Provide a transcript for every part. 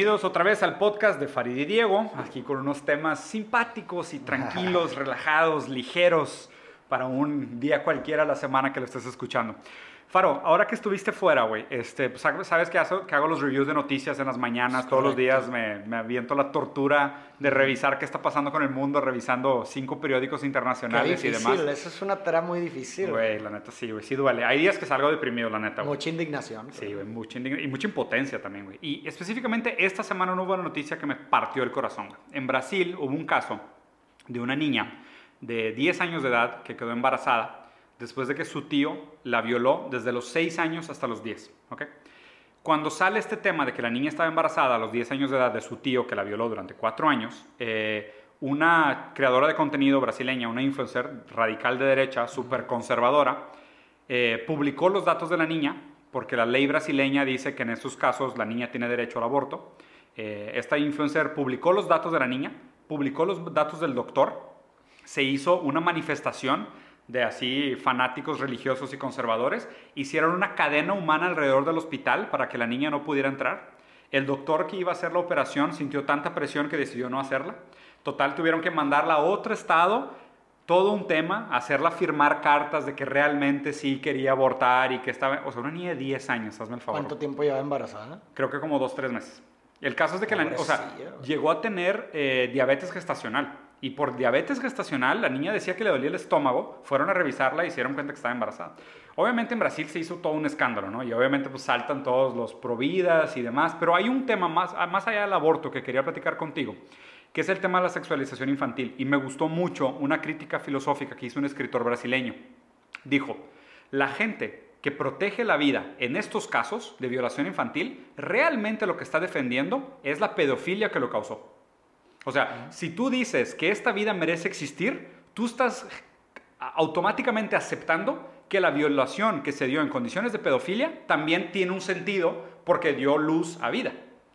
Bienvenidos otra vez al podcast de Farid y Diego, aquí con unos temas simpáticos y tranquilos, relajados, ligeros, para un día cualquiera la semana que lo estés escuchando. Faro, ahora que estuviste fuera, güey, este, pues, sabes que hago, que hago los reviews de noticias en las mañanas, todos los días me, me, aviento la tortura de revisar qué está pasando con el mundo, revisando cinco periódicos internacionales y demás. Eso es una tarea muy difícil. Güey, la neta sí, güey, sí duele. Hay días que salgo deprimido, la neta, güey. Mucha indignación. Sí, güey, mucha indignación y mucha impotencia también, güey. Y específicamente esta semana no hubo una noticia que me partió el corazón. En Brasil hubo un caso de una niña de 10 años de edad que quedó embarazada después de que su tío la violó desde los 6 años hasta los 10. ¿okay? Cuando sale este tema de que la niña estaba embarazada a los 10 años de edad de su tío que la violó durante 4 años, eh, una creadora de contenido brasileña, una influencer radical de derecha, súper conservadora, eh, publicó los datos de la niña, porque la ley brasileña dice que en estos casos la niña tiene derecho al aborto. Eh, esta influencer publicó los datos de la niña, publicó los datos del doctor, se hizo una manifestación de así fanáticos religiosos y conservadores, hicieron una cadena humana alrededor del hospital para que la niña no pudiera entrar. El doctor que iba a hacer la operación sintió tanta presión que decidió no hacerla. Total, tuvieron que mandarla a otro estado, todo un tema, hacerla firmar cartas de que realmente sí quería abortar y que estaba, o sea, una niña de 10 años, hazme el favor. ¿Cuánto tiempo lleva embarazada? Creo que como dos, tres meses. El caso es de que la, o sea, llegó a tener eh, diabetes gestacional. Y por diabetes gestacional, la niña decía que le dolía el estómago, fueron a revisarla y se dieron cuenta que estaba embarazada. Obviamente en Brasil se hizo todo un escándalo, ¿no? Y obviamente pues saltan todos los providas y demás, pero hay un tema más, más allá del aborto que quería platicar contigo, que es el tema de la sexualización infantil. Y me gustó mucho una crítica filosófica que hizo un escritor brasileño. Dijo, la gente que protege la vida en estos casos de violación infantil, realmente lo que está defendiendo es la pedofilia que lo causó. O sea, si tú dices que esta vida merece existir, tú estás automáticamente aceptando que la violación que se dio en condiciones de pedofilia también tiene un sentido porque dio luz a vida.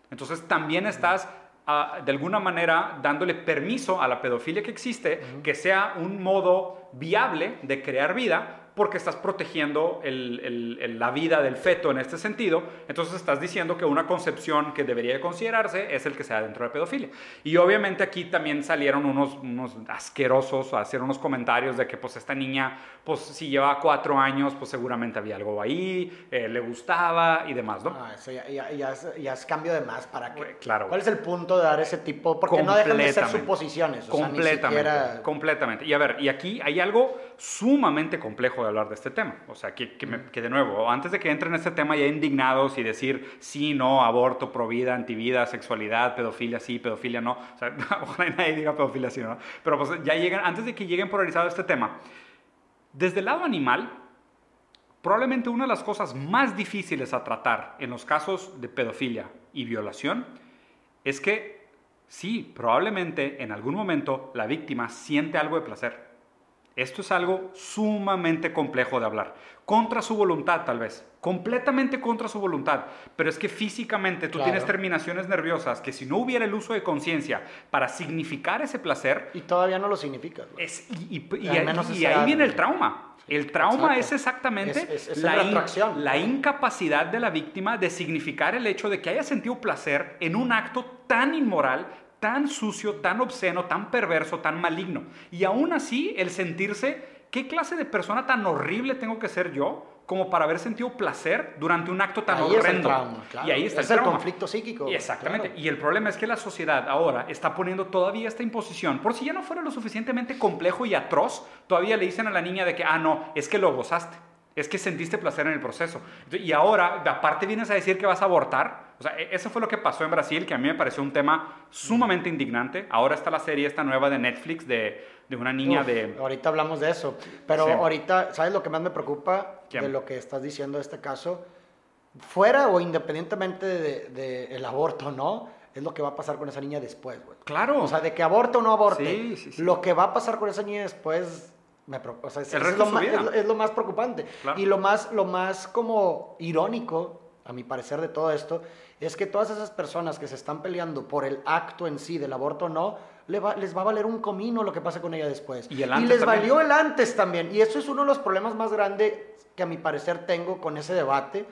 Entonces también estás ah, de alguna manera dándole permiso a la pedofilia que existe, que sea un modo viable de crear vida porque estás protegiendo la vida del feto en este sentido, entonces estás diciendo que una concepción que debería considerarse es el que sea dentro de pedofilia. Y obviamente aquí también salieron unos, unos asquerosos hacer unos comentarios de que pues esta niña, pues si lleva cuatro años, pues seguramente había algo ahí, eh, le gustaba y demás, ¿no? Ah, eso ya, ya, es, cambio de más para que... Claro. ¿Cuál es el punto de dar ese tipo? Porque no dejan de ser suposiciones. completamente, completamente. Y a ver, y aquí hay algo sumamente complejo de hablar de este tema. O sea, que, que, de nuevo, antes de que entre en este tema ya indignados y decir sí, no, aborto, provida, antivida, sexualidad, pedofilia, sí, pedofilia, no. O sea, ojalá nadie diga pedofilia, sí, ¿no? Pero pues ya llegan, antes de que lleguen polarizado este tema, desde el lado animal, probablemente una de las cosas más difíciles a tratar en los casos de pedofilia y violación es que sí, probablemente en algún momento la víctima siente algo de placer. Esto es algo sumamente complejo de hablar. Contra su voluntad, tal vez. Completamente contra su voluntad. Pero es que físicamente tú tienes terminaciones nerviosas que si no hubiera el uso de conciencia para significar ese placer... Y todavía no lo significa. Es, y, ahí viene el trauma. El trauma es exactamente la, la incapacidad de la víctima de significar el hecho de que haya sentido placer en un acto tan inmoral, tan sucio, tan obsceno, tan perverso, tan maligno. Y aún así, el sentirse, ¿qué clase de persona tan horrible tengo que ser yo? como para haber sentido placer durante un acto tan horrendo. Y ahí está es el, conflicto psíquico. exactamente. Y el problema es que la sociedad ahora está poniendo todavía esta imposición. Por si ya no fuera lo suficientemente complejo y atroz, todavía le dicen a la niña de que, ah, no, es que lo gozaste. Es que sentiste placer en el proceso. Y ahora, aparte vienes a decir que vas a abortar. O sea, e-, eso fue lo que pasó en Brasil, que a mí me pareció un tema sumamente indignante. Ahora está la serie esta nueva de Netflix de, de una niña de... Ahorita hablamos de eso. Pero ahorita, ¿sabes lo que más me preocupa de lo que estás diciendo de este caso? Fuera o independientemente del de, el aborto, ¿no? Es lo que va a pasar con esa niña después, güey. Claro. O sea, de que aborte o no aborte. Sí, sí, sí. Lo que va a pasar con esa niña después me, o sea, es, lo más, es, lo más, preocupante. Y lo más, lo más como irónico, a mi parecer, de todo esto, es que todas esas personas que se están peleando por el acto en sí del aborto no, les va, les va a valer un comino lo que pase con ella después. Y, les valió el antes también. Y eso es uno de los problemas más grandes que a mi parecer tengo con ese debate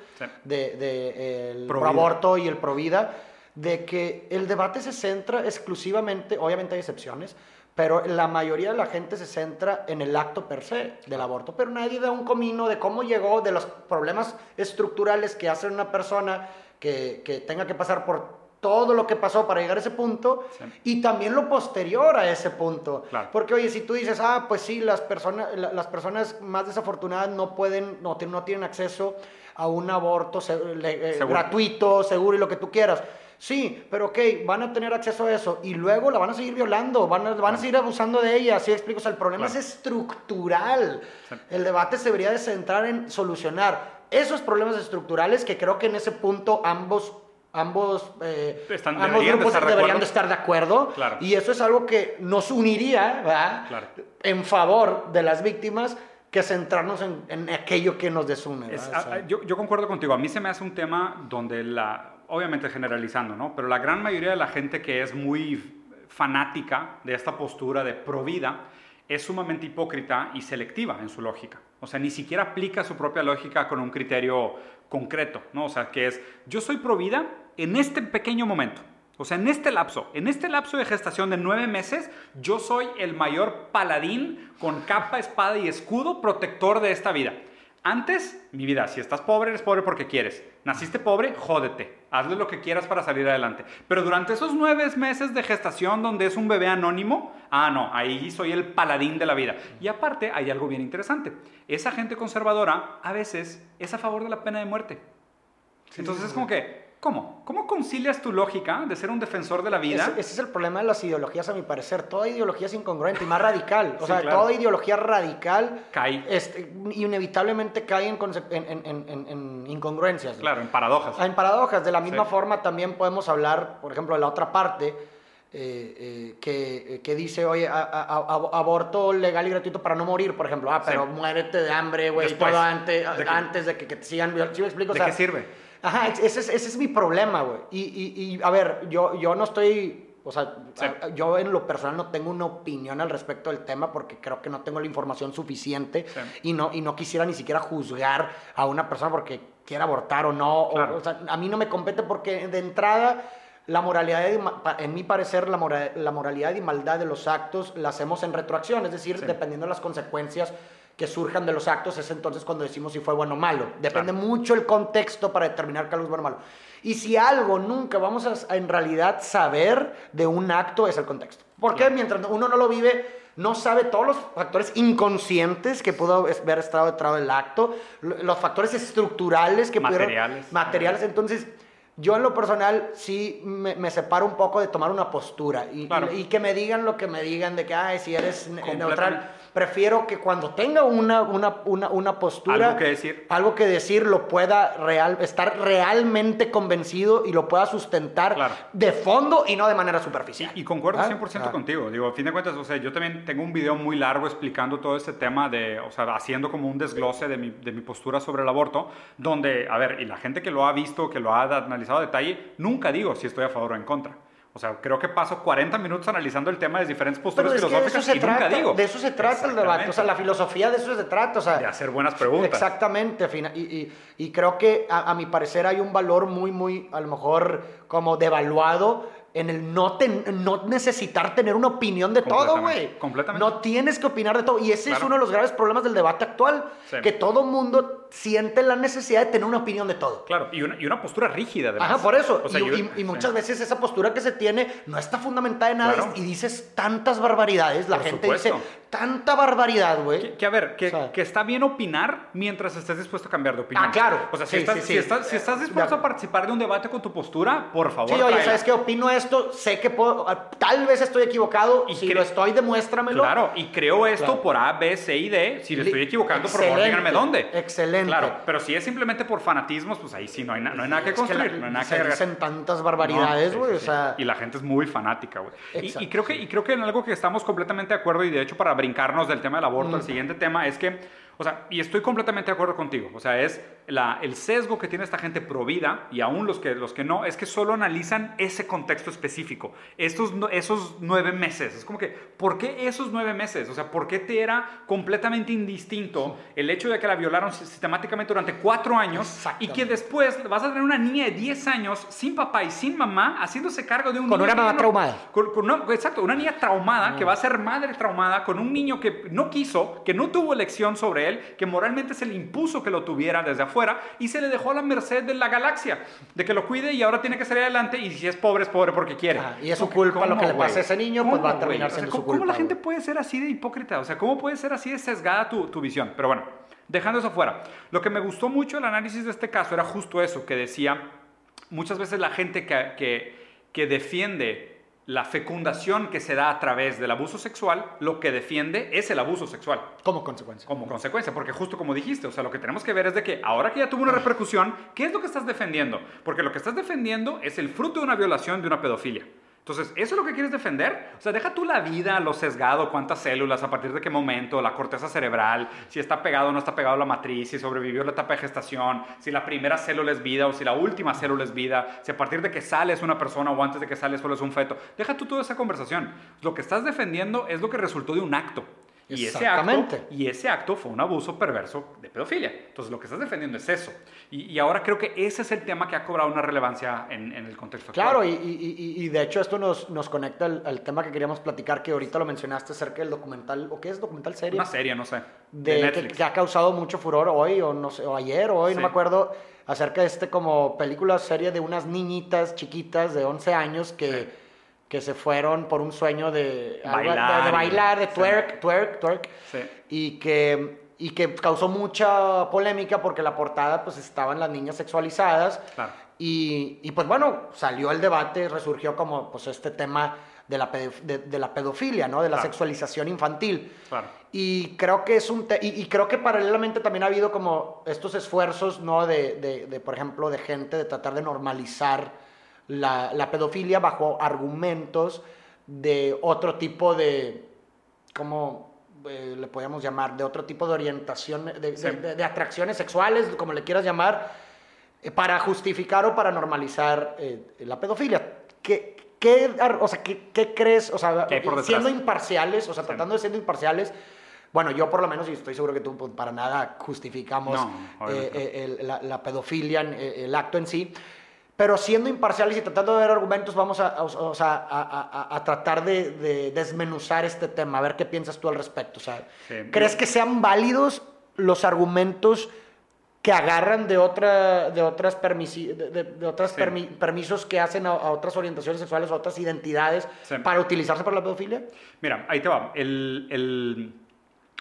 de, de el pro aborto y el pro vida de que el debate se centra exclusivamente, obviamente hay excepciones, pero la mayoría de la gente se centra en el acto per se del aborto, pero nadie da un comino de cómo llegó, de los problemas estructurales que hace una persona que, que tenga que pasar por todo lo que pasó para llegar a ese punto y también lo posterior a ese punto. Porque, oye, si tú dices, ah, pues sí, las personas, las personas más desafortunadas no pueden, no, no tienen acceso a un aborto eh, gratuito, seguro y lo que tú quieras. Sí, pero ok, van a tener acceso a eso y luego la van a seguir violando, van a, van a seguir abusando de ella, así explico. O sea, el problema es estructural. El debate se debería de centrar en solucionar esos problemas estructurales que creo que en ese punto ambos ambos, eh, ambos grupos deberían de estar de acuerdo. Y eso es algo que nos uniría en favor de las víctimas que centrarnos en, aquello que nos desume. yo, yo, concuerdo contigo. A mí se me hace un tema donde la, obviamente generalizando, ¿no? Pero la gran mayoría de la gente que es muy fanática de esta postura de pro vida es sumamente hipócrita y selectiva en su lógica. O sea, ni siquiera aplica su propia lógica con un criterio concreto, ¿no? O sea, que es, yo soy pro vida en este pequeño momento. O sea, en este lapso, en este lapso de gestación de nueve meses, yo soy el mayor paladín con capa, espada y escudo protector de esta vida. Antes, mi vida, si estás pobre, eres pobre porque quieres. Naciste pobre, jódete. Hazle lo que quieras para salir adelante. Pero durante esos nueve meses de gestación donde es un bebé anónimo, ah, no, ahí soy el paladín de la vida. Y aparte, hay algo bien interesante. Esa gente conservadora a veces es a favor de la pena de muerte. Entonces es como que, ¿Cómo? ¿Cómo concilias tu lógica de ser un defensor de la vida? Ese, es el problema de las ideologías, a mi parecer. Toda ideología es incongruente y más radical. O sea, toda ideología radical cae. Este, inevitablemente cae en, incongruencias. Claro, en paradojas. En paradojas. De la misma forma, también podemos hablar, por ejemplo, de la otra parte. Eh, eh, que, dice, oye, aborto legal y gratuito para no morir, por ejemplo. Ah, pero muérete de hambre, güey, todo antes de que, antes de que, te sigan. ¿Sí me explico? ¿De qué sirve? Ajá, ese es, ese es mi problema, güey. Y, y, y, a ver, yo, yo no estoy, o sea, yo en lo personal no tengo una opinión al respecto del tema porque creo que no tengo la información suficiente y, no, y no quisiera ni siquiera juzgar a una persona porque quiera abortar o no. O, sea, a mí no me compete porque de entrada la moralidad, en mi parecer, la, la moralidad y maldad de los actos la hacemos en retroacción, es decir, dependiendo de las consecuencias que surjan de los actos, es entonces cuando decimos si fue bueno o malo. Depende mucho el contexto para determinar que algo es bueno o malo. Y si algo nunca vamos a, en realidad saber de un acto es el contexto. Porque mientras uno no lo vive, no sabe todos los factores inconscientes que pudo haber estado detrás del acto, los factores estructurales que materiales. pudieron... Materiales. Entonces, yo en lo personal sí me, separo un poco de tomar una postura y, y, que me digan lo que me digan de que, ay, si eres neutral prefiero que cuando tenga una, una, una, una postura, algo que decir, algo que decir lo pueda real, estar realmente convencido y lo pueda sustentar de fondo y no de manera superficial. Y, concuerdo 100% ah, ah. contigo. Digo, a fin de cuentas, o sea, yo también tengo un video muy largo explicando todo este tema de, o sea, haciendo como un desglose de mi, de mi postura sobre el aborto, donde, a ver, y la gente que lo ha visto, que lo ha analizado a detalle, nunca digo si estoy a favor o en contra. O sea, creo que paso 40 minutos analizando el tema de diferentes posturas filosóficas y nunca digo. De eso se trata el debate. O sea, la filosofía de eso se trata. O sea, de hacer buenas preguntas. Exactamente. Y, y, y creo que, a, a, mi parecer, hay un valor muy, muy, a lo mejor, como devaluado en el no, no necesitar tener una opinión de todo, güey. Completamente. No tienes que opinar de todo. Y ese es uno de los graves problemas del debate actual. Que todo mundo siente la necesidad de tener una opinión de todo. Claro, y una, y una postura rígida, además. Ajá, por eso. y, muchas veces esa postura que se tiene no está fundamentada en nada y dices tantas barbaridades. La gente dice tanta barbaridad, güey. Que, a ver, que, que, está bien opinar mientras estés dispuesto a cambiar de opinión. Ah, claro. O sea, si, estás, si, estás, si estás, dispuesto a participar de un debate con tu postura, por favor. Sí, oye, ¿sabes qué? Opino esto, sé que puedo, tal vez estoy equivocado, y si lo estoy, demuéstramelo. Claro, y creo esto por A, B, C y D. Si le estoy equivocando, por favor, díganme dónde. Excelente. Claro, pero si es simplemente por fanatismos, pues ahí sí no hay, no hay nada que construir, no hay nada se que dicen tantas barbaridades, güey, o sea... Y la gente es muy fanática, güey. Y, y, creo que, y creo que en algo que estamos completamente de acuerdo, y de hecho para brincarnos del tema aborto, el siguiente tema es que, o sea, y estoy completamente de acuerdo contigo, o sea, es el sesgo que tiene esta gente pro vida, y aún los que, los que no, es que solo analizan ese contexto específico, estos, esos nueve meses. Es como que, ¿por qué esos nueve meses? O sea, ¿por qué te era completamente indistinto el hecho de que la violaron sistemáticamente durante cuatro años y que después vas a tener una niña de 10 años sin papá y sin mamá haciéndose cargo de un con una mamá traumada. Con, exacto, una niña traumada que va a ser madre traumada con un niño que no quiso, que no tuvo elección sobre él, que moralmente se le impuso que lo tuviera desde afuera y se le dejó a la merced de la galaxia, de que lo cuide y ahora tiene que salir adelante y si es pobre es pobre porque quiere. y es su culpa lo que le pase a ese niño, pues va a terminar siendo su culpa. ¿Cómo la gente puede ser así de hipócrita? O sea, ¿cómo puede ser así de sesgada tu, tu visión? Pero bueno, dejando eso fuera, lo que me gustó mucho el análisis de este caso era justo eso, que decía, muchas veces la gente que, que, que defiende la fecundación que se da a través del abuso sexual, lo que defiende es el abuso sexual. Como consecuencia. Como consecuencia, porque justo como dijiste, o sea, lo que tenemos que ver es de que ahora que ya tuvo una repercusión, ¿qué es lo que estás defendiendo? Porque lo que estás defendiendo es el fruto de una violación, de una pedofilia. Entonces, ¿eso es lo que quieres defender? O sea, deja tú la vida, lo sesgado, cuántas células, a partir de qué momento, la corteza cerebral, si está pegado o no está pegado a la matriz, si sobrevivió la etapa de gestación, si la primera célula es vida o si la última célula es vida, si a partir de que sale es una persona o antes de que sale solo es un feto. Deja tú toda esa conversación. Lo que estás defendiendo es lo que resultó de un acto. Y ese, acto, y ese acto fue un abuso perverso de pedofilia. Entonces, lo que estás defendiendo es eso. Y, ahora creo que ese es el tema que ha cobrado una relevancia en, el contexto actual. Claro, y, y, de hecho esto nos, nos conecta al, tema que queríamos platicar, que ahorita lo mencionaste acerca del documental, ¿o qué es documental serie? Una serie, no sé. De, Netflix. Que, ha causado mucho furor hoy, o no sé, o ayer, o hoy, no me acuerdo, acerca de este como película serie de unas niñitas chiquitas de 11 años que que se fueron por un sueño de bailar, de, bailar, de twerk, twerk, twerk, y que y que causó mucha polémica porque la portada pues estaban las niñas sexualizadas. Y, y, pues bueno salió el debate resurgió como pues este tema de la, de, la pedofilia no de la sexualización infantil. Y creo que es un y, y, creo que paralelamente también ha habido como estos esfuerzos no de, de, de por ejemplo de gente de tratar de normalizar la, pedofilia bajo argumentos de otro tipo de, ¿cómo eh, le podemos llamar? De otro tipo de orientación, de, atracciones sexuales, como le quieras llamar, eh, para justificar o para normalizar eh, la pedofilia. ¿Qué, qué, o sea, ¿qué, crees? O sea, siendo imparciales, o sea, tratando de ser imparciales, bueno, yo por lo menos, y estoy seguro que tú pues, para nada justificamos la, pedofilia, el acto en sí, pero siendo imparciales y tratando de ver argumentos, vamos a, a, a, tratar de, desmenuzar este tema, a ver qué piensas tú al respecto. O sea, ¿Crees que sean válidos los argumentos que agarran de, otra, de otras, de, otras permisos que hacen a, otras orientaciones sexuales o otras identidades para utilizarse para la pedofilia? Mira, ahí te va. El, el,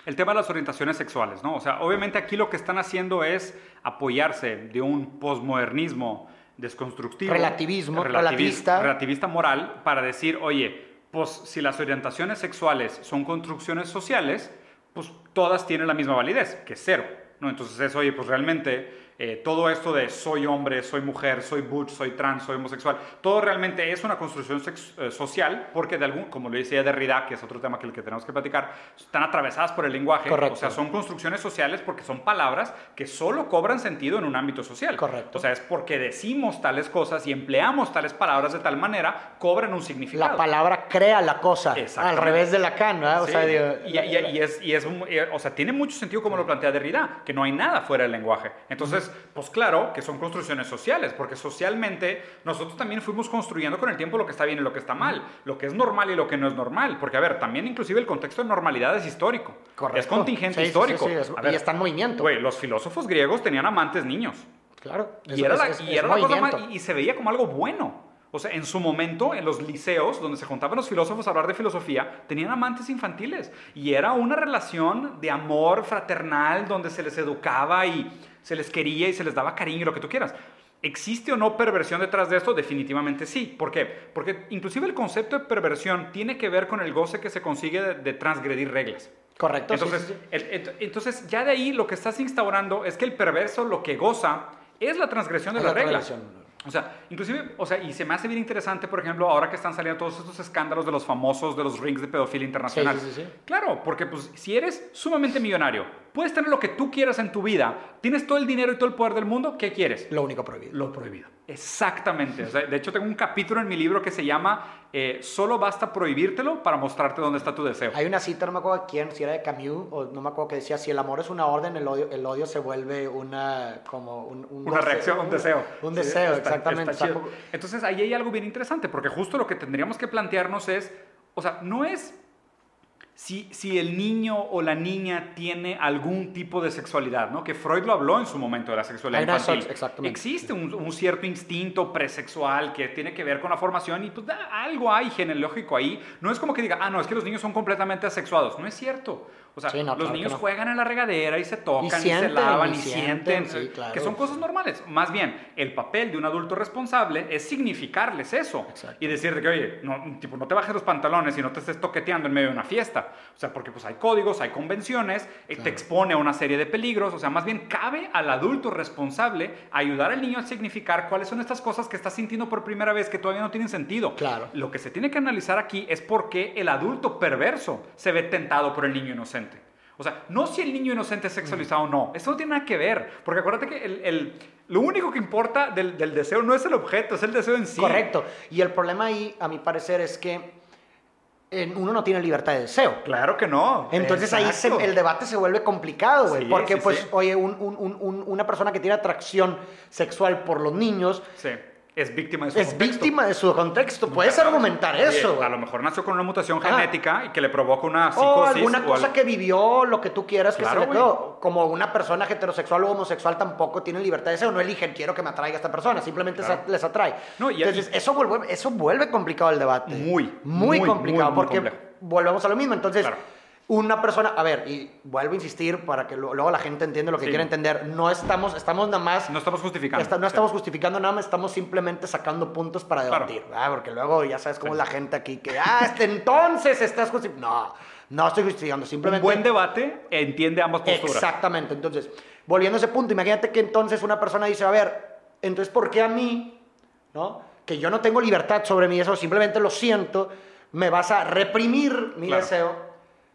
el tema de las orientaciones sexuales, ¿no? O sea, obviamente aquí lo que están haciendo es apoyarse de un posmodernismo desconstructivo. Relativismo, relativista. Relativista moral para decir, oye, pues si las orientaciones sexuales son construcciones sociales, pues todas tienen la misma validez, que es cero. ¿no? Entonces es, oye, pues realmente eh, todo esto de soy hombre, soy mujer, soy butch, soy trans, soy homosexual, todo realmente es una construcción eh, social porque de algún, como lo decía Derrida, que es otro tema que el que tenemos que platicar, están atravesadas por el lenguaje. Correcto. O sea, son construcciones sociales porque son palabras que solo cobran sentido en un ámbito social. Correcto. O sea, es porque decimos tales cosas y empleamos tales palabras de tal manera, cobran un significado. La palabra crea la cosa, al revés de la can, ¿verdad? O sea, y, es, y es, eh, o sea, tiene mucho sentido como lo plantea Derrida, que no hay nada fuera del lenguaje. Entonces, pues claro que son construcciones sociales, porque socialmente nosotros también fuimos construyendo con el tiempo lo que está bien y lo que está mal, lo que es normal y lo que no es normal, porque a ver, también inclusive el contexto de normalidad es histórico, Correcto. es contingente histórico. Sí, sí, y está en movimiento. Güey, los filósofos griegos tenían amantes niños. Claro. Y era, la, y era cosa mal, y se veía como algo bueno. O sea, en su momento, en los liceos, donde se juntaban los filósofos a hablar de filosofía, tenían amantes infantiles. Y era una relación de amor fraternal donde se les educaba y se les quería y se les daba cariño y lo que tú quieras. ¿Existe o no perversión detrás de esto? Definitivamente sí. ¿Por qué? Porque inclusive el concepto de perversión tiene que ver con el goce que se consigue de, transgredir reglas. Correcto. Entonces, entonces, ya de ahí lo que estás instaurando es que el perverso lo que goza es la transgresión de las reglas. O sea, inclusive, o sea, y se me hace bien interesante, por ejemplo, ahora que están saliendo todos estos escándalos de los famosos, de los rings de pedofilia internacional. Sí, sí, sí, claro, porque pues si eres sumamente millonario, puedes tener lo que tú quieras en tu vida, tienes todo el dinero y todo el poder del mundo, ¿qué quieres? Lo único prohibido. Lo prohibido. Exactamente. de hecho, tengo un capítulo en mi libro que se llama eh, Solo basta prohibírtelo para mostrarte dónde está tu deseo. Hay una cita, no me acuerdo quién, si era de Camus, o no me acuerdo que decía, si el amor es una orden, el odio, el odio se vuelve una, como un, una reacción, un deseo. Un, deseo, exactamente. Entonces, ahí hay algo bien interesante, porque justo lo que tendríamos que plantearnos es, o sea, no es si, si, el niño o la niña tiene algún tipo de sexualidad, ¿no? Que Freud lo habló en su momento de la sexualidad infantil. Existe un, un, cierto instinto presexual que tiene que ver con la formación y pues algo hay genealógico ahí. No es como que diga, ah, no, es que los niños son completamente asexuados. No es cierto. O sea, los niños juegan en la regadera y se tocan y, se lavan y, sienten, que son cosas normales. Más bien, el papel de un adulto responsable es significarles eso y decirte que, oye, no, tipo, no te bajes los pantalones y no te estés toqueteando en medio de una fiesta. O sea, porque pues hay códigos, hay convenciones, eh, te expone a una serie de peligros. O sea, más bien cabe al adulto responsable ayudar al niño a significar cuáles son estas cosas que está sintiendo por primera vez que todavía no tienen sentido. Claro. Lo que se tiene que analizar aquí es por qué el adulto perverso se ve tentado por el niño inocente. O sea, no si el niño inocente es sexualizado o no. Eso no tiene nada que ver. Porque acuérdate que el, lo único que importa del, deseo no es el objeto, es el deseo en sí. Correcto. Y el problema ahí, a mi parecer, es que uno no tiene libertad de deseo. Claro que no. Entonces ahí el debate se vuelve complicado, güey. porque, pues, oye, una persona que tiene atracción sexual por los niños. Sí es víctima de su es contexto. víctima de su contexto. Puedes argumentar eso. A lo mejor nació con una mutación genética y que le provoca una psicosis. O alguna cosa que vivió, lo que tú quieras, que se le quedó. Como una persona heterosexual o homosexual tampoco tiene libertad de deseo. No eligen, quiero que me atraiga esta persona. Simplemente les atrae. No, y Entonces, eso, vuelve, eso vuelve complicado el debate. Muy, muy, complicado. porque volvemos a lo mismo. Entonces una persona, a ver, y vuelvo a insistir para que luego la gente entienda lo que quiere entender, no estamos, estamos nada más... No estamos justificando. no estamos justificando nada más, estamos simplemente sacando puntos para debatir, Porque luego ya sabes cómo es la gente aquí que, ah, este entonces estás justificando. No, no estoy justificando, simplemente... Un buen debate entiende ambas posturas. Exactamente, entonces, volviendo a ese punto, imagínate que entonces una persona dice, a ver, entonces, ¿por qué a mí, no? Que yo no tengo libertad sobre mi deseo, simplemente lo siento, me vas a reprimir mi deseo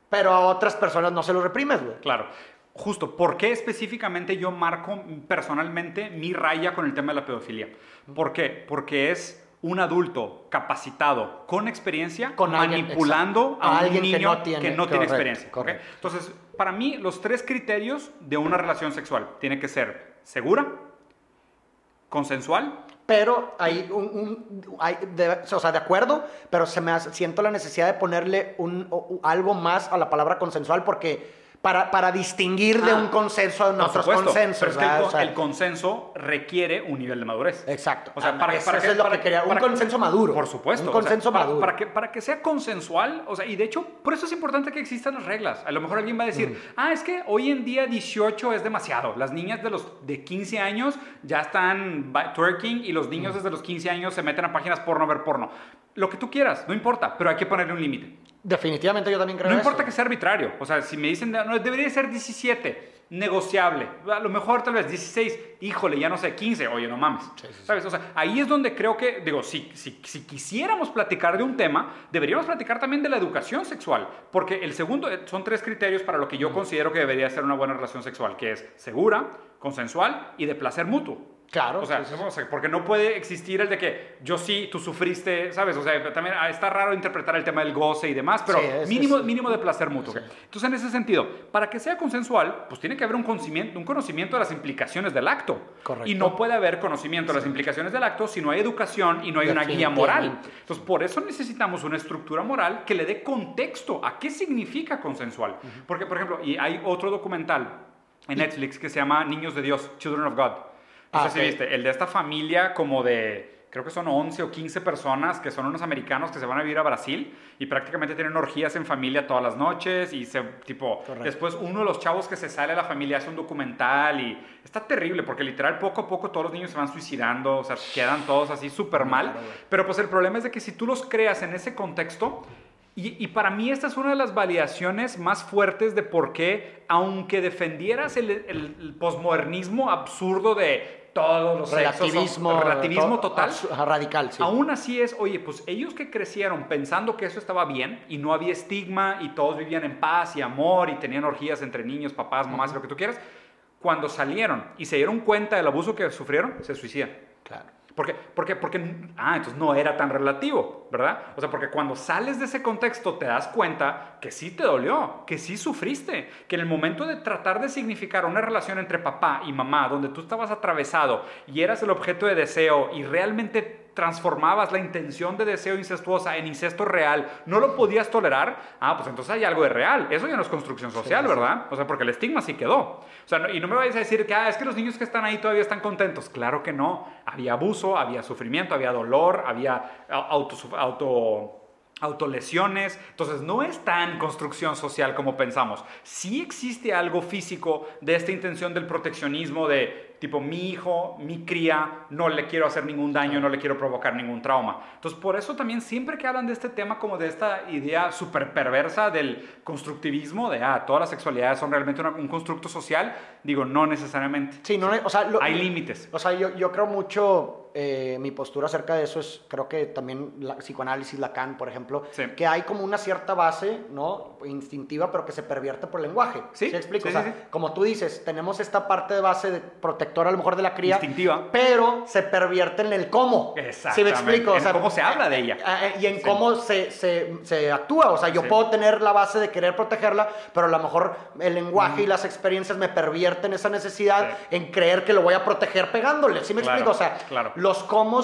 pero a otras personas no se lo reprimes, güey. Claro. Justo, ¿por qué específicamente yo marco personalmente mi raya con el tema de la pedofilia? ¿Por qué? Porque es un adulto capacitado con experiencia manipulando a, un niño que no tiene, experiencia. Entonces, para mí, los tres criterios de una relación sexual tienen que ser segura, consensual pero hay un, hay o sea, de acuerdo, pero se me siento la necesidad de ponerle un, algo más a la palabra consensual porque para, para distinguir de ah, un consenso de otros consensos. Pero es que el, consenso requiere un nivel de madurez. Exacto. O sea, ah, para, eso, para que, es lo que quería, un consenso maduro. Por supuesto. Un consenso maduro. Para, que, para que sea consensual, o sea, y de hecho, por eso es importante que existan las reglas. A lo mejor alguien va a decir, mm. ah, es que hoy en día 18 es demasiado. Las niñas de los de 15 años ya están twerking y los niños mm. desde los 15 años se meten a páginas porno a ver porno. Lo que tú quieras, no importa, pero hay que ponerle un límite. Definitivamente yo también creo No importa que sea arbitrario. O sea, si me dicen, no, debería ser 17, negociable. A lo mejor tal vez 16, híjole, ya no sé, 15, oye, no mames. ¿Sabes? O sea, ahí es donde creo que, digo, si, si, si, quisiéramos platicar de un tema, deberíamos platicar también de la educación sexual. Porque el segundo, eh, son tres criterios para lo que yo considero que debería ser una buena relación sexual, que es segura, consensual y de placer mutuo. Claro. O sea, porque no puede existir el de que yo sí, tú sufriste, ¿sabes? O sea, también ah, está raro interpretar el tema del goce y demás, pero mínimo, mínimo de placer mutuo. Entonces, en ese sentido, para que sea consensual, pues tiene que haber un conocimiento, un conocimiento de las implicaciones del acto. Correcto. Y no puede haber conocimiento de las implicaciones del acto si no hay educación y no hay una guía moral. Entonces, por eso necesitamos una estructura moral que le dé contexto a qué significa consensual. Porque, por ejemplo, y hay otro documental en Netflix que se llama Niños de Dios, Children of God no ah, sé si viste, el de esta familia como de, creo que son 11 o 15 personas que son unos americanos que se van a vivir a Brasil y prácticamente tienen orgías en familia todas las noches y se, tipo, después uno de los chavos que se sale de la familia hace un documental y está terrible porque literal poco a poco todos los niños se van suicidando, o sea, quedan todos así súper mal, pero pues el problema es de que si tú los creas en ese contexto, y, para mí esta es una de las validaciones más fuertes de por qué, aunque defendieras el, el, posmodernismo absurdo de todos los relativismo, relativismo total. Radical, sí. Aún así es, oye, pues ellos que crecieron pensando que eso estaba bien y no había estigma y todos vivían en paz y amor y tenían orgías entre niños, papás, mamás, lo que tú quieras, cuando salieron y se dieron cuenta del abuso que sufrieron, se suicidan. Claro. Porque, porque, porque, ah, entonces no era tan relativo, ¿verdad? O sea, porque cuando sales de ese contexto te das cuenta que sí te dolió, que sí sufriste, que en el momento de tratar de significar una relación entre papá y mamá, donde tú estabas atravesado y eras el objeto de deseo y realmente transformabas la intención de deseo incestuosa en incesto real, no lo podías tolerar, ah, pues entonces hay algo de real. Eso ya no es construcción social, ¿verdad? O sea, porque el estigma sí quedó. O sea, y no me vayas a decir que, ah, es que los niños que están ahí todavía están contentos. Claro que no. Había abuso, había sufrimiento, había dolor, había auto, auto autolesiones. Entonces, no es tan construcción social como pensamos. Sí existe algo físico de esta intención del proteccionismo de tipo mi hijo, mi cría, no le quiero hacer ningún daño, no le quiero provocar ningún trauma. Entonces, por eso también siempre que hablan de este tema como de esta idea súper perversa del constructivismo, de, ah, todas las sexualidades son realmente un constructo social, digo, no necesariamente. Sí, no, o sea, hay límites. O sea, yo, yo creo mucho eh, mi postura acerca de eso es, creo que también la psicoanálisis, Lacan, por ejemplo, que hay como una cierta base, ¿no? Instintiva, pero que se pervierte por el lenguaje. Sí. ¿Sí explico? o sea, como tú dices, tenemos esta parte de base de protectora a lo mejor de la cría. Instintiva. Pero se pervierte en el cómo. Exactamente. ¿Sí me explico? O sea, cómo se habla de ella. Y en cómo se, se, se, actúa. O sea, yo puedo tener la base de querer protegerla, pero a lo mejor el lenguaje y las experiencias me pervierten esa necesidad en creer que lo voy a proteger pegándole. ¿Sí me explico? O sea, los cómo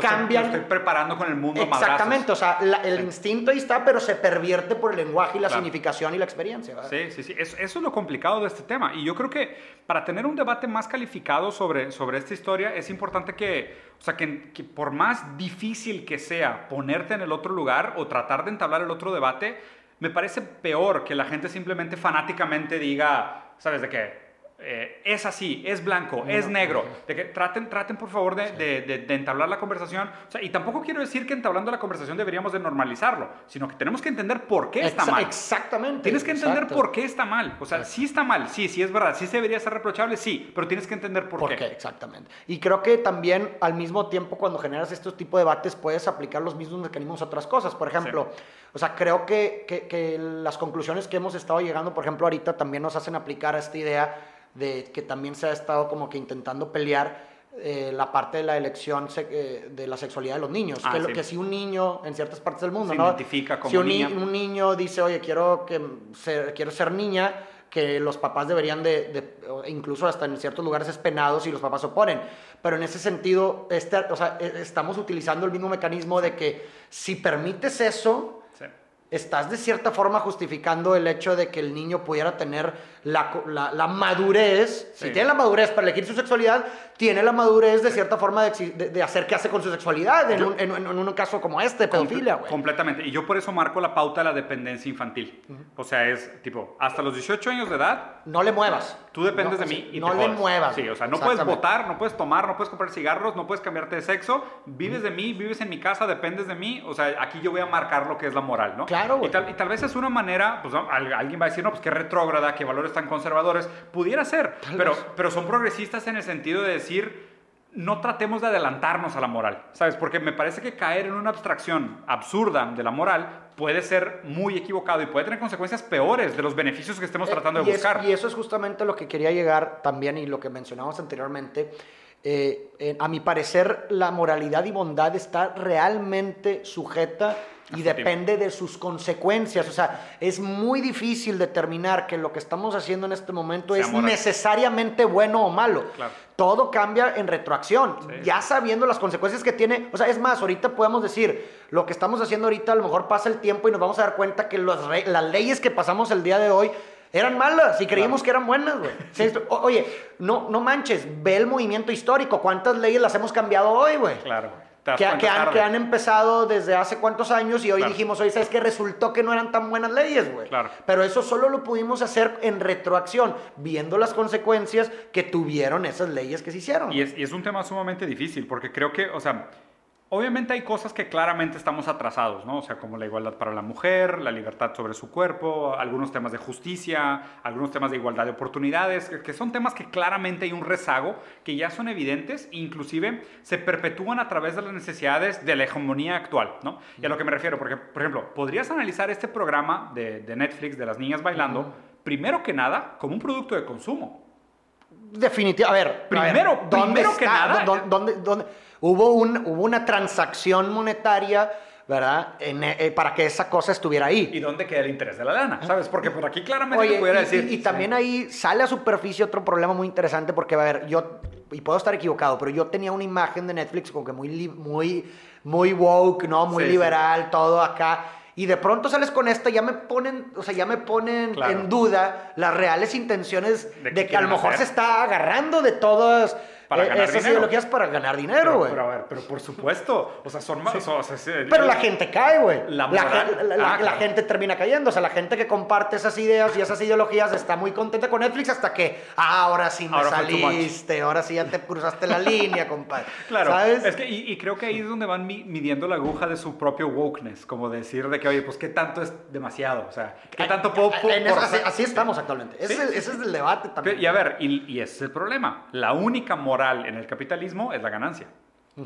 cambian. estoy preparando con el mundo Exactamente, o sea, el instinto ahí está, pero se pervierte por el lenguaje y la significación y la experiencia. Sí, sí, sí. Eso, es lo complicado de este tema. Y yo creo que para tener un debate más calificado sobre, sobre esta historia, es importante que, o sea, que, que por más difícil que sea ponerte en el otro lugar o tratar de entablar el otro debate, me parece peor que la gente simplemente fanáticamente diga, ¿sabes de qué? Eh, es así, es blanco, es negro. De que traten, traten por favor de, de, entablar la conversación. y tampoco quiero decir que entablando la conversación deberíamos de normalizarlo, sino que tenemos que entender por qué está mal. Exactamente. Tienes que entender por qué está mal. O sea, sí está mal, sí, sí es verdad, sí se debería ser reprochable, sí, pero tienes que entender por, qué. Exactamente. Y creo que también al mismo tiempo cuando generas estos tipos de debates puedes aplicar los mismos mecanismos a otras cosas. Por ejemplo, o sea, creo que, que, que las conclusiones que hemos estado llegando, por ejemplo, ahorita también nos hacen aplicar a esta idea de que también se ha estado como que intentando pelear eh, la parte de la elección eh, de la sexualidad de los niños. Ah, que, lo, que si un niño en ciertas partes del mundo, se ¿no? identifica como si un, niña. un niño dice, oye, quiero, que ser, quiero ser niña, que los papás deberían de, incluso hasta en ciertos lugares es penado si los papás se oponen. Pero en ese sentido, este, o sea, e, estamos utilizando el mismo mecanismo de que si permites eso, estás de cierta forma justificando el hecho de que el niño pudiera tener la, la, madurez, si tiene la madurez para elegir su sexualidad, tiene la madurez de cierta forma de, de, hacer qué hace con su sexualidad, en, un, en, un, caso como este, pedofilia, güey. Completamente, y yo por eso marco la pauta de la dependencia infantil. O sea, es tipo, hasta los 18 años de edad... No le muevas. Tú dependes de mí y No le muevas. Sí, o sea, no puedes votar, no puedes tomar, no puedes comprar cigarros, no puedes cambiarte de sexo, vives de mí, vives en mi casa, dependes de mí, o sea, aquí yo voy a marcar lo que es la moral, ¿no? Claro. Y tal, y tal vez es una manera, pues alguien va a decir, no, pues qué retrógrada, qué valores tan conservadores. Pudiera ser, pero, pero son progresistas en el sentido de decir, no tratemos de adelantarnos a la moral, ¿sabes? Porque me parece que caer en una abstracción absurda de la moral puede ser muy equivocado y puede tener consecuencias peores de los beneficios que estemos eh, tratando de buscar. y eso es justamente lo que quería llegar también y lo que mencionamos anteriormente. Eh, a mi parecer, la moralidad y bondad está realmente sujeta y depende de sus consecuencias. O sea, es muy difícil determinar que lo que estamos haciendo en este momento es necesariamente bueno o malo. Todo cambia en retroacción, ya sabiendo las consecuencias que tiene. O sea, es más, ahorita podemos decir, lo que estamos haciendo ahorita a lo mejor pasa el tiempo y nos vamos a dar cuenta que las leyes que pasamos el día de hoy eran malas y creímos que eran buenas, güey. Oye, no, no manches, ve el movimiento histórico. ¿Cuántas leyes las hemos cambiado hoy, güey? Claro que, han, empezado desde hace cuántos años y hoy dijimos, oye, ¿sabes qué? Resultó que no eran tan buenas leyes, güey. Claro. Pero eso solo lo pudimos hacer en retroacción, viendo las consecuencias que tuvieron esas leyes que se hicieron. Y es, y es un tema sumamente difícil, porque creo que, o sea, Obviamente hay cosas que claramente estamos atrasados, ¿no? O sea, como la igualdad para la mujer, la libertad sobre su cuerpo, algunos temas de justicia, algunos temas de igualdad de oportunidades, que son temas que claramente hay un rezago, que ya son evidentes, inclusive se perpetúan a través de las necesidades de la hegemonía actual, ¿no? Y a lo que me refiero, porque, por ejemplo, podrías analizar este programa de, Netflix de las niñas bailando, primero que nada, como un producto de consumo. Definitivamente. A ver, primero, primero que nada. ¿dónde, dónde Hubo, un, hubo una transacción monetaria, ¿verdad? Eh, para que esa cosa estuviera ahí. ¿Y dónde queda el interés de la lana? ¿Sabes? Porque por aquí claramente Oye, pudiera decir. Y, también ahí sale a superficie otro problema muy interesante porque, a ver, yo, y puedo estar equivocado, pero yo tenía una imagen de Netflix como que muy, muy, muy woke, ¿no? Muy liberal, todo acá. Y de pronto sales con esta, ya me ponen, o sea, ya me ponen en duda las reales intenciones de, que a lo mejor se está agarrando de todas para eh, ganar esas dinero. ideologías para ganar dinero, güey. Pero, a ver, pero por supuesto. O sea, son más. pero la gente cae, güey. La, la, ah, gente termina cayendo. O sea, la gente que comparte esas ideas y esas ideologías está muy contenta con Netflix hasta que ah, ahora sí me saliste, ahora sí ya te cruzaste la línea, compadre. Claro. ¿Sabes? Es que, y, creo que ahí es donde van midiendo la aguja de su propio wokeness. Como decir de que, oye, pues qué tanto es demasiado. O sea, qué tanto puedo. así, estamos actualmente. Ese, es, el debate también. Y a ver, y, y ese es el problema. La única moral en el capitalismo es la ganancia.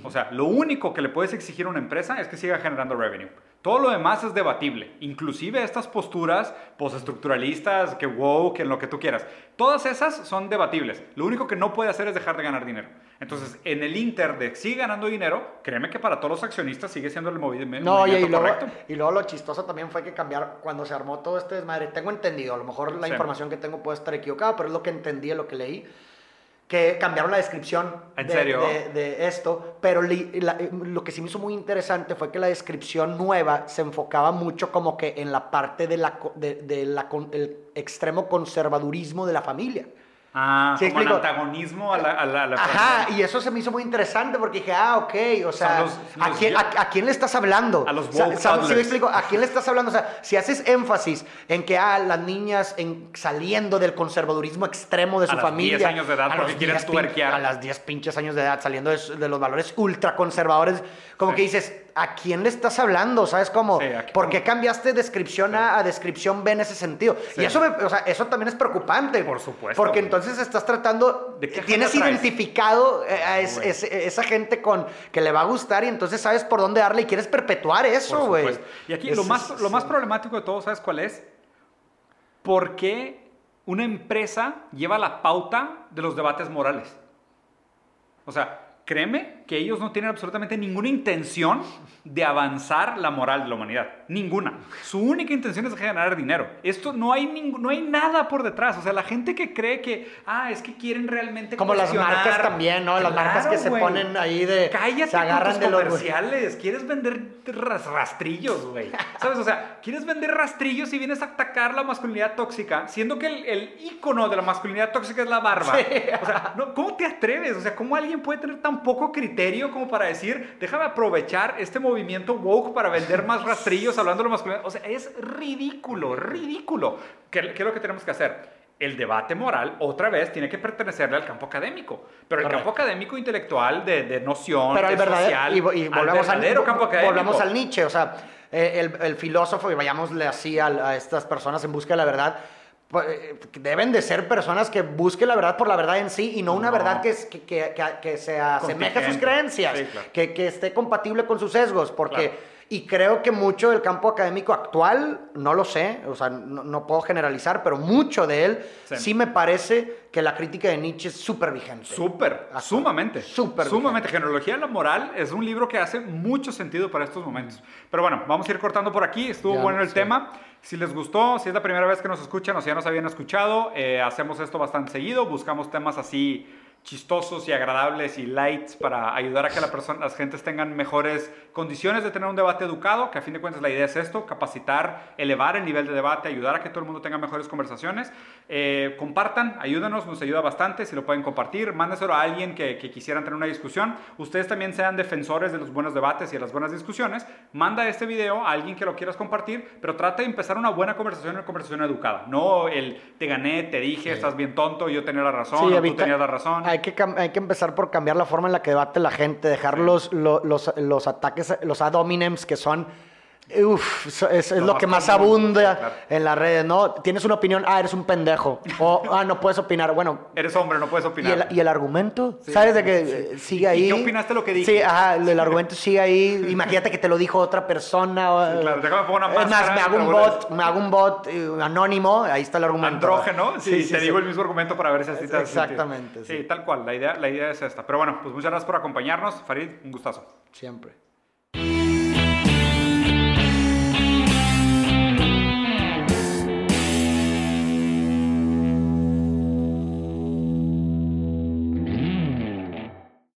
O sea, lo único que le puedes exigir a una empresa es que siga generando revenue. Todo lo demás es debatible. Inclusive estas posturas postestructuralistas, que wow, que en lo que tú quieras. Todas esas son debatibles. Lo único que no puede hacer es dejar de ganar dinero. Entonces, en el Inter de sigue ganando dinero, créeme que para todos los accionistas sigue siendo el movimiento no, y luego, Y luego lo chistoso también fue que cambiar cuando se armó todo este desmadre. Tengo entendido, a lo mejor la información que tengo puede estar equivocada, pero es lo que entendí, lo que leí que cambiaron la descripción de, esto, pero lo que sí me hizo muy interesante fue que la descripción nueva se enfocaba mucho como que en la parte del de, extremo conservadurismo de la familia. Ah, como el antagonismo a la, a, Ajá, y eso se me hizo muy interesante porque dije, ah, ok, o sea, ¿a, quién, a, quién, le estás hablando? A los ¿Sí me explico? ¿A quién le estás hablando? O sea, si haces énfasis en que, ah, las niñas en, saliendo del conservadurismo extremo de su familia. A los 10 años de edad porque quieren tuerquear. A las 10 pinches años de edad, saliendo de, los valores ultraconservadores, como que dices, ¿a quién le estás hablando? ¿Sabes cómo? ¿Por qué cambiaste descripción a, descripción B en ese sentido? Y eso, o sea, eso también es preocupante. Por supuesto. Porque entonces estás tratando, ¿De tienes identificado a esa gente con que le va a gustar y entonces sabes por dónde darle y quieres perpetuar eso, güey. Y aquí lo, más, lo más problemático de todo, ¿sabes cuál es? ¿Por qué una empresa lleva la pauta de los debates morales? O sea, créeme que ellos no tienen absolutamente ninguna intención de avanzar la moral de la humanidad. Ninguna. Su única intención es ganar dinero. Esto no hay, no hay nada por detrás. O sea, la gente que cree que, ah, es que quieren realmente Como las marcas también, ¿no? las marcas que se ponen ahí de... Cállate se agarran de comerciales. Quieres vender rastrillos, güey. ¿Sabes? O sea, quieres vender rastrillos y vienes a atacar la masculinidad tóxica, siendo que el, el ícono de la masculinidad tóxica es la barba. O sea, ¿cómo te atreves? O sea, ¿cómo alguien puede tener tan poco criterio como para decir, déjame aprovechar este movimiento woke para vender más rastrillos hablando de lo masculino? O sea, es ridículo, ridículo. ¿Qué, qué es lo que tenemos que hacer? el debate moral, otra vez, tiene que pertenecerle al campo académico. Pero el campo académico intelectual de, de noción, pero el social, y, volvemos al, campo académico. Volvemos al Nietzsche, o sea, eh, el, el, filósofo, y vayámosle así a, a, estas personas en busca de la verdad, deben de ser personas que busquen la verdad por la verdad en sí y no, una verdad que, que, que, que se asemeje a sus creencias, que, que esté compatible con sus sesgos, porque... Y creo que mucho del campo académico actual, no lo sé, o sea, no, puedo generalizar, pero mucho de él sí, me parece que la crítica de Nietzsche es súper vigente. Súper, sumamente. Súper Sumamente. Genealogía de la moral es un libro que hace mucho sentido para estos momentos. Pero bueno, vamos a ir cortando por aquí, estuvo bueno el tema. Si les gustó, si es la primera vez que nos escuchan o si ya nos habían escuchado, eh, hacemos esto bastante seguido, buscamos temas así chistosos y agradables y lights para ayudar a que la persona, las gentes tengan mejores condiciones de tener un debate educado, que a fin de cuentas la idea es esto, capacitar, elevar el nivel de debate, ayudar a que todo el mundo tenga mejores conversaciones. Eh, compartan, ayúdanos, nos ayuda bastante, si lo pueden compartir, mándeselo a alguien que, que, quisieran tener una discusión. Ustedes también sean defensores de los buenos debates y de las buenas discusiones. Manda este video a alguien que lo quieras compartir, pero trata de empezar una buena conversación, una conversación educada. No el te gané, te dije, estás bien tonto, yo tenía la razón, tú tenías la razón Hay que, hay que empezar por cambiar la forma en la que debate la gente, dejar los, los, los, ataques, los ad hominems que son Uf, es, lo, que más abunda en las redes, ¿no? Tienes una opinión, ah, eres un pendejo. O, ah, no puedes opinar. Bueno. Eres hombre, no puedes opinar. ¿Y el, argumento? ¿Sabes de que sigue ahí? ¿Y qué opinaste lo que dije? Sí, ajá, el argumento sigue ahí. Imagínate que te lo dijo otra persona. claro, déjame poner una Es más, me hago un bot, me hago un bot eh, anónimo, ahí está el argumento. Andrógeno, sí, te digo el mismo argumento para ver si así te Exactamente. Sí. tal cual, la idea, la idea es esta. Pero bueno, pues muchas gracias por acompañarnos. Farid, un gustazo. Siempre.